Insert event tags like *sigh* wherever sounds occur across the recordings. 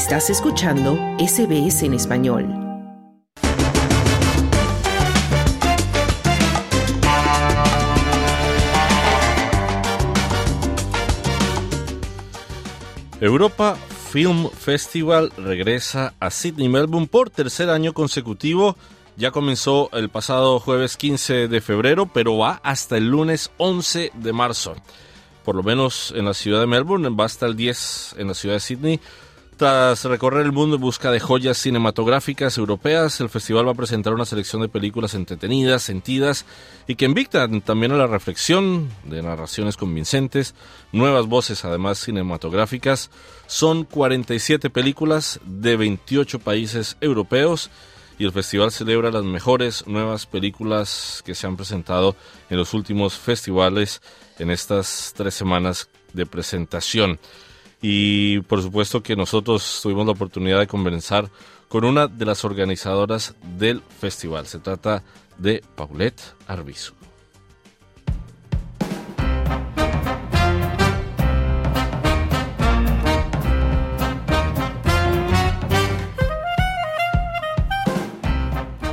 Estás escuchando SBS en español. Europa Film Festival regresa a Sydney, Melbourne por tercer año consecutivo. Ya comenzó el pasado jueves 15 de febrero, pero va hasta el lunes 11 de marzo. Por lo menos en la ciudad de Melbourne, va hasta el 10 en la ciudad de Sydney. Tras recorrer el mundo en busca de joyas cinematográficas europeas, el festival va a presentar una selección de películas entretenidas, sentidas y que invitan también a la reflexión de narraciones convincentes, nuevas voces además cinematográficas. Son 47 películas de 28 países europeos y el festival celebra las mejores nuevas películas que se han presentado en los últimos festivales en estas tres semanas de presentación y por supuesto que nosotros tuvimos la oportunidad de conversar con una de las organizadoras del festival. Se trata de Paulette Arbizu.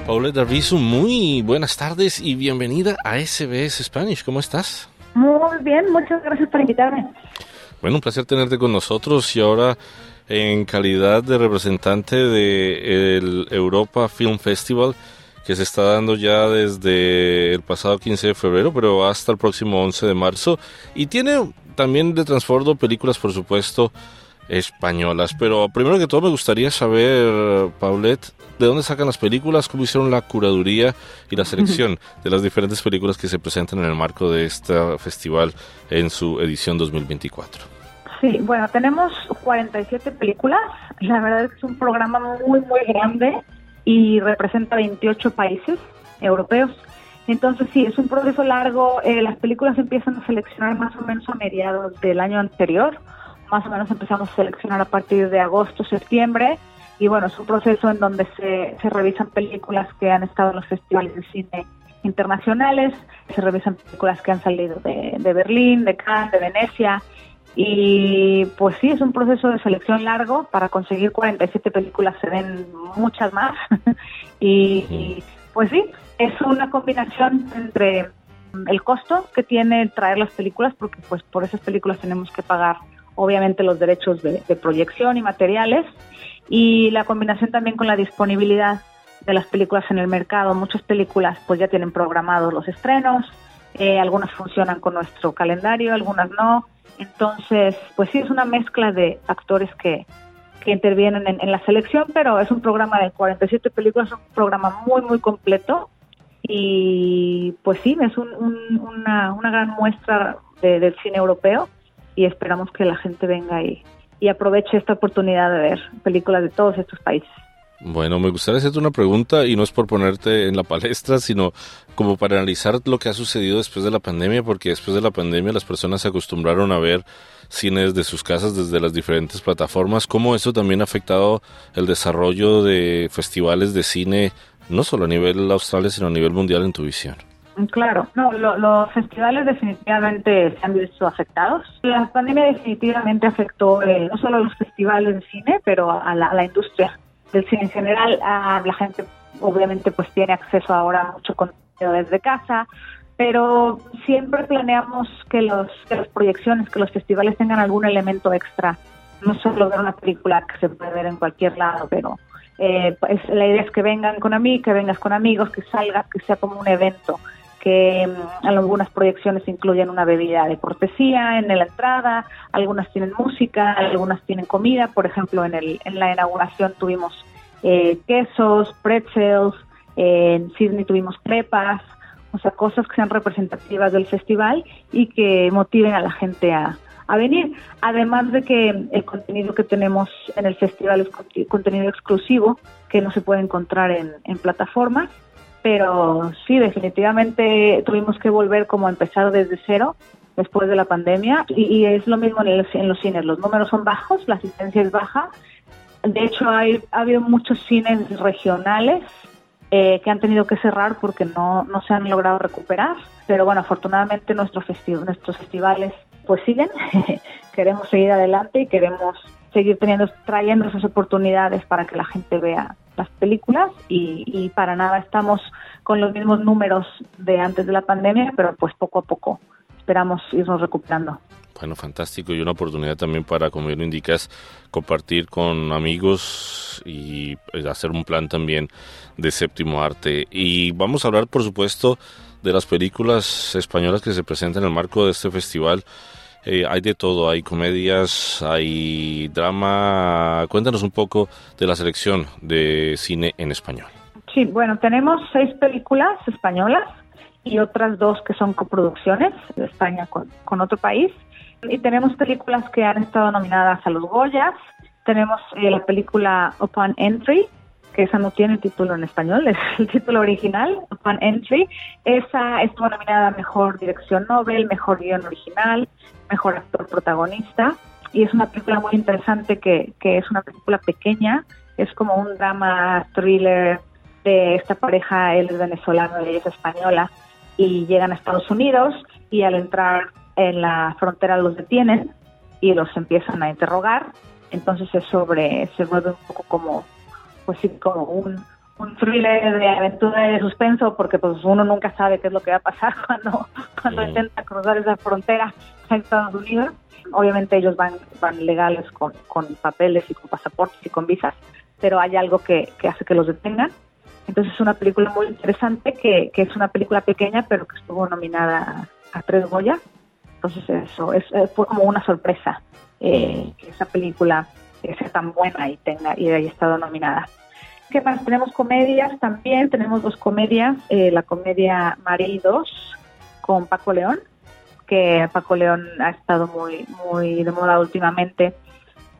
Paulette Arbizu, muy buenas tardes y bienvenida a SBS Spanish. ¿Cómo estás? Muy bien, muchas gracias por invitarme. Bueno, un placer tenerte con nosotros y ahora en calidad de representante del Europa Film Festival que se está dando ya desde el pasado 15 de febrero, pero hasta el próximo 11 de marzo. Y tiene también de transbordo películas, por supuesto, españolas. Pero primero que todo me gustaría saber, Paulette, de dónde sacan las películas, cómo hicieron la curaduría y la selección de las diferentes películas que se presentan en el marco de este festival en su edición 2024. Sí, bueno, tenemos 47 películas. La verdad es que es un programa muy, muy grande y representa 28 países europeos. Entonces, sí, es un proceso largo. Eh, las películas empiezan a seleccionar más o menos a mediados del año anterior. Más o menos empezamos a seleccionar a partir de agosto, septiembre y bueno, es un proceso en donde se, se revisan películas que han estado en los festivales de cine internacionales, se revisan películas que han salido de, de Berlín, de Cannes, de Venecia, y pues sí, es un proceso de selección largo. Para conseguir 47 películas se ven muchas más. *laughs* y, y, pues sí, es una combinación entre el costo que tiene traer las películas, porque pues por esas películas tenemos que pagar obviamente los derechos de, de proyección y materiales, y la combinación también con la disponibilidad de las películas en el mercado. Muchas películas pues ya tienen programados los estrenos, eh, algunas funcionan con nuestro calendario, algunas no. Entonces, pues sí, es una mezcla de actores que, que intervienen en, en, la selección, pero es un programa de 47 películas, un programa muy, muy completo. Y pues sí, es un, un, una, una gran muestra de, del cine europeo y esperamos que la gente venga y, y aproveche esta oportunidad de ver películas de todos estos países. Bueno, me gustaría hacerte una pregunta y no es por ponerte en la palestra, sino como para analizar lo que ha sucedido después de la pandemia, porque después de la pandemia las personas se acostumbraron a ver cines de sus casas desde las diferentes plataformas, cómo eso también ha afectado el desarrollo de festivales de cine, no solo a nivel austral, sino a nivel mundial en tu visión. Claro, no, lo, los festivales definitivamente se han visto afectados. La pandemia definitivamente afectó eh, no solo a los festivales de cine, pero a la, a la industria del cine en general. A la gente obviamente pues tiene acceso ahora a mucho contenido desde casa, pero siempre planeamos que, los, que las proyecciones, que los festivales tengan algún elemento extra. No solo ver una película que se puede ver en cualquier lado, pero eh, pues, la idea es que vengan con amigos, que vengas con amigos, que salgas, que sea como un evento que mm, algunas proyecciones incluyen una bebida de cortesía en la entrada, algunas tienen música, algunas tienen comida, por ejemplo en, el, en la inauguración tuvimos eh, quesos, pretzels, en Sydney tuvimos crepas, o sea, cosas que sean representativas del festival y que motiven a la gente a, a venir. Además de que el contenido que tenemos en el festival es contenido exclusivo que no se puede encontrar en, en plataformas pero sí, definitivamente tuvimos que volver como a empezar desde cero después de la pandemia y, es lo mismo en, los cines, los números son bajos, la asistencia es baja, de hecho hay, ha habido muchos cines regionales eh, que han tenido que cerrar porque no, se han logrado recuperar, pero bueno, afortunadamente nuestro festivo, nuestros festivales pues siguen, *laughs* queremos seguir adelante y queremos seguir teniendo, trayendo esas oportunidades para que la gente vea las películas y, y para nada estamos con los mismos números de antes de la pandemia, pero pues poco a poco esperamos irnos recuperando. Bueno, fantástico y una oportunidad también para, como bien lo indicas, compartir con amigos y pues, hacer un plan también de séptimo arte. Y vamos a hablar, por supuesto, de las películas españolas que se presentan en el marco de este festival. Eh, hay de todo, hay comedias, hay drama. Cuéntanos un poco de la selección de cine en español. Sí, bueno, tenemos seis películas españolas y otras dos que son coproducciones de España con, otro país. Y tenemos películas que han estado nominadas a los Goyas. Tenemos eh, la película Upon Entry, que esa no tiene título en español, es el título original, Upon Entry. Esa estuvo nominada Mejor Dirección Nobel, Mejor Guión Original, Mejor Actor Protagonista. Y es una película muy interesante que, que es una película pequeña, es como un drama thriller de esta pareja, él es venezolano y ella es española, y llegan a Estados Unidos y al entrar en la frontera los detienen y los empiezan a interrogar. Entonces es sobre, se vuelve un poco como, pues sí, como un, un thriller de aventura y de suspenso, porque pues uno nunca sabe qué es lo que va a pasar *laughs* cuando, cuando intenta cruzar esa frontera a Estados Unidos. Obviamente ellos van, van legales con, con papeles y con pasaportes y con visas, pero hay algo que, que hace que los detengan. Entonces es una película muy interesante, que, que es una película pequeña, pero que estuvo nominada a, a tres Goya entonces eso es, eh, fue como una sorpresa eh, que esa película sea tan buena y tenga y haya estado nominada. ¿Qué más? Tenemos comedias también, tenemos dos comedias, eh, la comedia Maridos con Paco León, que Paco León ha estado muy, muy de moda últimamente.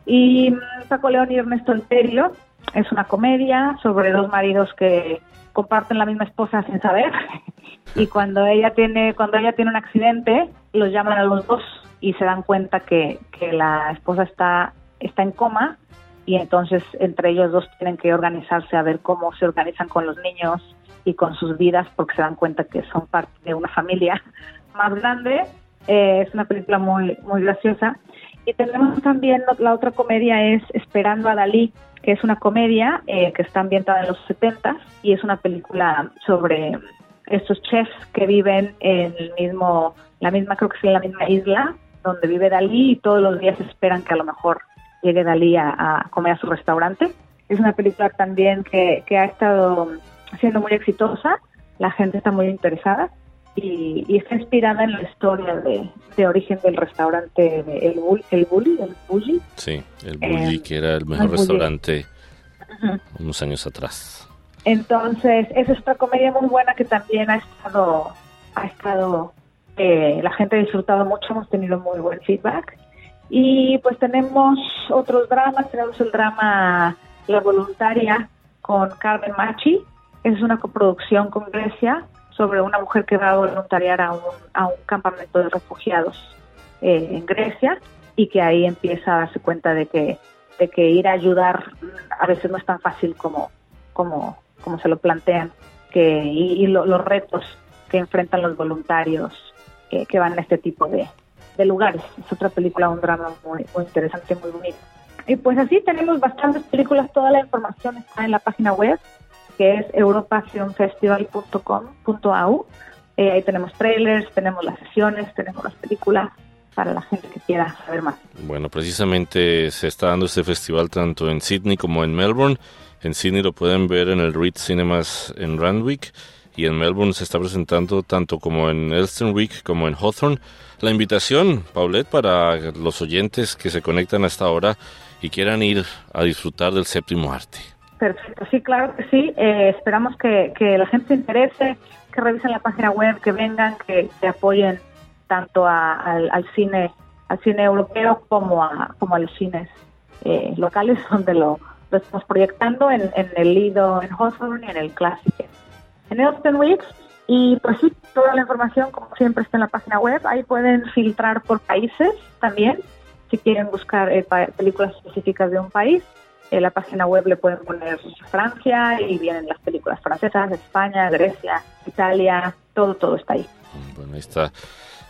Y mm, Paco León y Ernesto Alterio es una comedia sobre dos maridos que comparten la misma esposa sin saber *laughs* y cuando ella tiene cuando ella tiene un accidente los llaman a los dos y se dan cuenta que, que la esposa está está en coma y entonces entre ellos dos tienen que organizarse a ver cómo se organizan con los niños y con sus vidas porque se dan cuenta que son parte de una familia *laughs* más grande. Eh, es una película muy muy graciosa. Y tenemos también la otra comedia es Esperando a Dalí que es una comedia eh, que está ambientada en los 70 y es una película sobre estos chefs que viven en el mismo, la misma, creo que es en la misma isla donde vive Dalí y todos los días esperan que a lo mejor llegue Dalí a, comer a su restaurante. Es una película también que, que ha estado siendo muy exitosa, la gente está muy interesada y, y, está inspirada en la historia de, de origen del restaurante de El, Bull, el Bully, el Bully. Sí, el Bully, eh, que era el mejor el restaurante unos años atrás. Entonces, es otra comedia muy buena que también ha estado, ha estado, eh, la gente ha disfrutado mucho, hemos tenido muy buen feedback. Y pues tenemos otros dramas, tenemos el drama La Voluntaria con Carmen Machi, es una coproducción con Grecia, sobre una mujer que va a voluntariar a un, a un campamento de refugiados eh, en Grecia y que ahí empieza a darse cuenta de que, de que ir a ayudar a veces no es tan fácil como, como, como se lo plantean que, y, lo, los retos que enfrentan los voluntarios que, que van a este tipo de, de, lugares. Es otra película, un drama muy, muy interesante, muy bonito. Y pues así tenemos bastantes películas, toda la información está en la página web que es europafilmfestival.com.au. Eh, ahí tenemos trailers, tenemos las sesiones, tenemos las películas para la gente que quiera saber más. Bueno, precisamente se está dando este festival tanto en Sydney como en Melbourne. En Sydney lo pueden ver en el Reed Cinemas en Randwick y en Melbourne se está presentando tanto como en Elsternwick como en Hawthorne. La invitación, Paulette, para los oyentes que se conectan hasta ahora y quieran ir a disfrutar del séptimo arte. Perfecto, sí, claro que sí. Eh, esperamos que, que, la gente se interese, que revisen la página web, que vengan, que, apoyen tanto a, al, cine al cine europeo como a, como a los cines eh, locales *laughs* donde lo, estamos proyectando en, en el Lido en Hawthorne y en el Classic en Elston Weeks. Y pues sí, toda la información, como siempre, está en la página web. Ahí pueden filtrar por países también, si quieren buscar eh, películas específicas de un país en la página web le pueden poner Francia y vienen las películas francesas, España, Grecia, Italia, todo, todo está ahí. Bueno, ahí está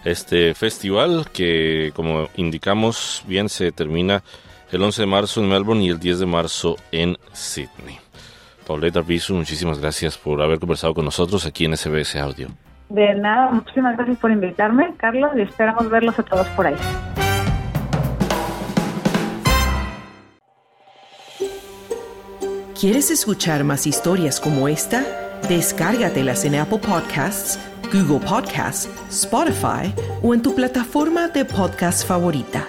este festival que, como indicamos, bien se termina el 11 de marzo en Melbourne y el 10 de marzo en Sydney. Pauleta Pisu, muchísimas gracias por haber conversado con nosotros aquí en SBS Audio. De nada, muchísimas gracias por invitarme, Carlos, y esperamos verlos a todos por ahí. ¿Quieres escuchar más historias como esta? Descárgatelas en Apple Podcasts, Google Podcasts, Spotify o en tu plataforma de podcast favorita.